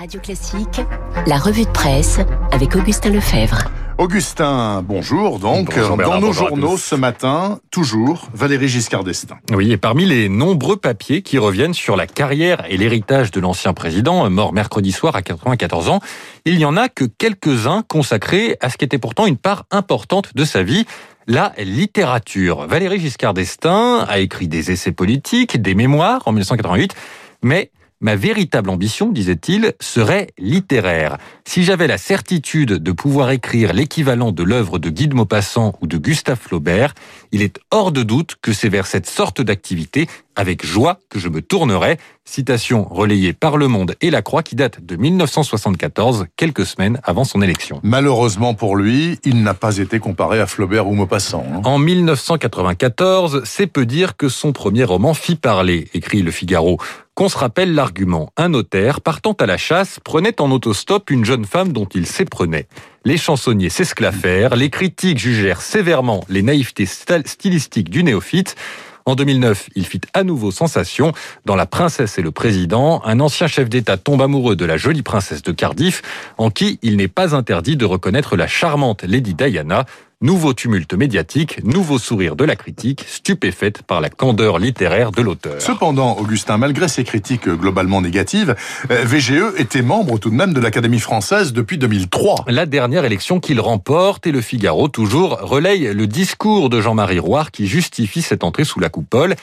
Radio Classique, la revue de presse avec Augustin Lefebvre. Augustin, bonjour. Donc, Bonjour, Bernard, dans nos journaux ce matin, toujours Valérie Giscard d'Estaing. Oui, et parmi les nombreux papiers qui reviennent sur la carrière et l'héritage de l'ancien président, mort mercredi soir à 94 ans, il n'y en a que quelques-uns consacrés à ce qui était pourtant une part importante de sa vie, la littérature. Valérie Giscard d'Estaing a écrit des essais politiques, des mémoires en 1988, mais Ma véritable ambition, disait-il, serait littéraire. Si j'avais la certitude de pouvoir écrire l'équivalent de l'œuvre de Guy de Maupassant ou de Gustave Flaubert, il est hors de doute que c'est vers cette sorte d'activité, avec joie, que je me tournerais. Citation relayée par Le Monde et La Croix qui date de 1974, quelques semaines avant son élection. Malheureusement pour lui, il n'a pas été comparé à Flaubert ou Maupassant. hein. En 1994, c'est peu dire que son premier roman fit parler, écrit Le Figaro. Qu'on se rappelle l'argument. Un notaire, partant à la chasse, prenait en autostop une jeune femme dont il s'éprenait. Les chansonniers s'esclaffèrent, les critiques jugèrent sévèrement les naïvetés stylistiques du néophyte. En 2009, il fit à nouveau sensation. Dans La princesse et le président, un ancien chef d'État tombe amoureux de la jolie princesse de Cardiff, en qui il n'est pas interdit de reconnaître la charmante Lady Diana. Nouveau tumulte médiatique, nouveau sourire de la critique, stupéfaite par la candeur littéraire de l'auteur. Cependant, Augustin, malgré ses critiques globalement négatives, euh, VGE était membre tout de même de l'Académie française depuis 2003. La dernière élection qu'il remporte et le Figaro toujours relaye le discours de Jean-Marie Roire qui justifie cette entrée sous la coupole.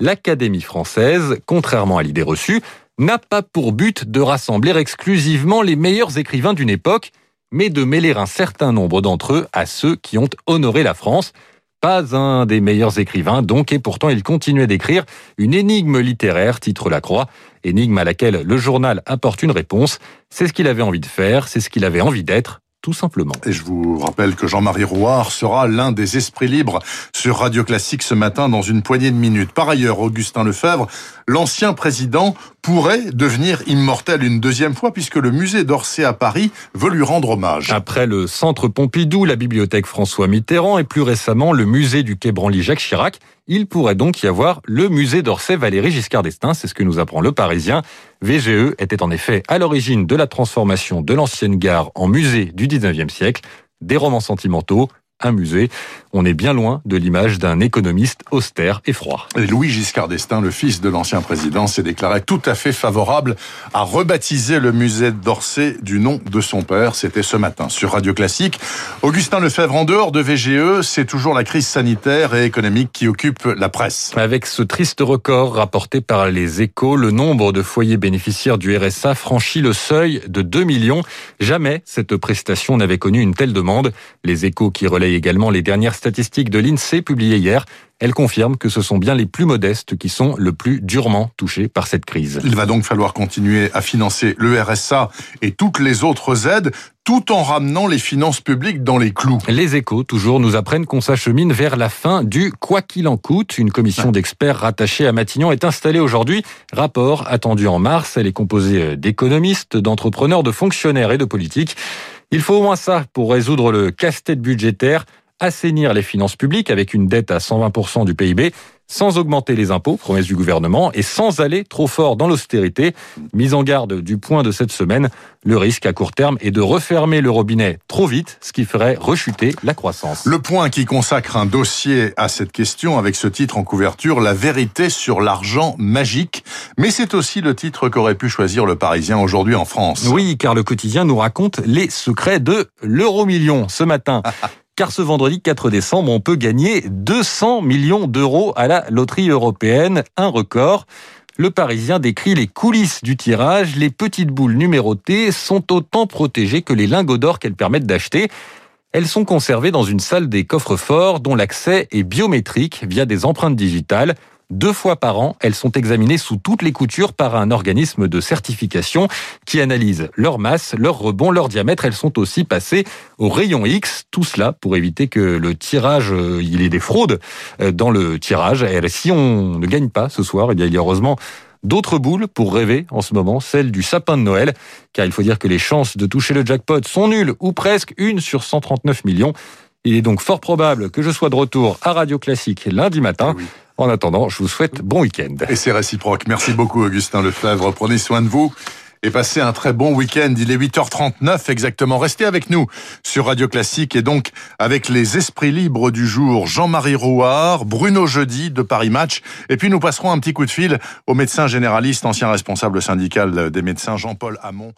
L'Académie française, contrairement à l'idée reçue, n'a pas pour but de rassembler exclusivement les meilleurs écrivains d'une époque, mais de mêler un certain nombre d'entre eux à ceux qui ont honoré la France. Pas un des meilleurs écrivains, donc, et pourtant il continuait d'écrire une énigme littéraire, titre La Croix, énigme à laquelle le journal apporte une réponse. C'est ce qu'il avait envie de faire, c'est ce qu'il avait envie d'être, tout simplement. Et je vous rappelle que Jean-Marie Rouard sera l'un des esprits libres sur Radio Classique ce matin dans une poignée de minutes. Par ailleurs, Augustin Lefebvre, l'ancien président, pourrait devenir immortel une deuxième fois puisque le musée d'Orsay à Paris veut lui rendre hommage. Après le centre Pompidou, la bibliothèque François Mitterrand et plus récemment le musée du Quai Branly Jacques Chirac, il pourrait donc y avoir le musée d'Orsay Valéry Giscard d'Estaing, c'est ce que nous apprend le Parisien. VGE était en effet à l'origine de la transformation de l'ancienne gare en musée du 19e siècle, des romans sentimentaux, un musée. On est bien loin de l'image d'un économiste austère et froid. Et Louis Giscard d'Estaing, le fils de l'ancien président, s'est déclaré tout à fait favorable à rebaptiser le musée d'Orsay du nom de son père. C'était ce matin sur Radio Classique. Augustin Lefebvre, en dehors de VGE, c'est toujours la crise sanitaire et économique qui occupe la presse. Avec ce triste record rapporté par les échos, le nombre de foyers bénéficiaires du RSA franchit le seuil de 2 millions. Jamais cette prestation n'avait connu une telle demande. Les échos qui relayent également les dernières statistiques de l'INSEE publiées hier, elles confirment que ce sont bien les plus modestes qui sont le plus durement touchés par cette crise. Il va donc falloir continuer à financer le RSA et toutes les autres aides, tout en ramenant les finances publiques dans les clous. Les échos, toujours, nous apprennent qu'on s'achemine vers la fin du quoi qu'il en coûte. Une commission d'experts rattachée à Matignon est installée aujourd'hui. Rapport attendu en mars. Elle est composée d'économistes, d'entrepreneurs, de fonctionnaires et de politiques. Il faut au moins ça pour résoudre le casse-tête budgétaire, assainir les finances publiques avec une dette à 120% du PIB, sans augmenter les impôts, promesse du gouvernement, et sans aller trop fort dans l'austérité. Mise en garde du point de cette semaine, le risque à court terme est de refermer le robinet trop vite, ce qui ferait rechuter la croissance. Le point qui consacre un dossier à cette question avec ce titre en couverture, La vérité sur l'argent magique. Mais c'est aussi le titre qu'aurait pu choisir le Parisien aujourd'hui en France. Oui, car le quotidien nous raconte les secrets de l'euro million ce matin. Car ce vendredi 4 décembre, on peut gagner 200 millions d'euros à la loterie européenne, un record. Le Parisien décrit les coulisses du tirage. Les petites boules numérotées sont autant protégées que les lingots d'or qu'elles permettent d'acheter. Elles sont conservées dans une salle des coffres-forts dont l'accès est biométrique via des empreintes digitales. Deux fois par an, elles sont examinées sous toutes les coutures par un organisme de certification qui analyse leur masse, leur rebond, leur diamètre. Elles sont aussi passées au rayon X. Tout cela pour éviter que le tirage, euh, il y ait des fraudes euh, dans le tirage. Et si on ne gagne pas ce soir, eh bien, il y a heureusement d'autres boules pour rêver en ce moment, celle du sapin de Noël, car il faut dire que les chances de toucher le jackpot sont nulles, ou presque une sur 139 millions. Il est donc fort probable que je sois de retour à Radio Classique lundi matin. Oui. En attendant, je vous souhaite bon week-end. Et c'est réciproque. Merci beaucoup Augustin Lefebvre. Prenez soin de vous et passez un très bon week-end. Il est 8h39 exactement. Restez avec nous sur Radio Classique et donc avec les esprits libres du jour, Jean-Marie Rouard, Bruno Jeudi de Paris Match et puis nous passerons un petit coup de fil au médecin généraliste, ancien responsable syndical des médecins Jean-Paul Hamon.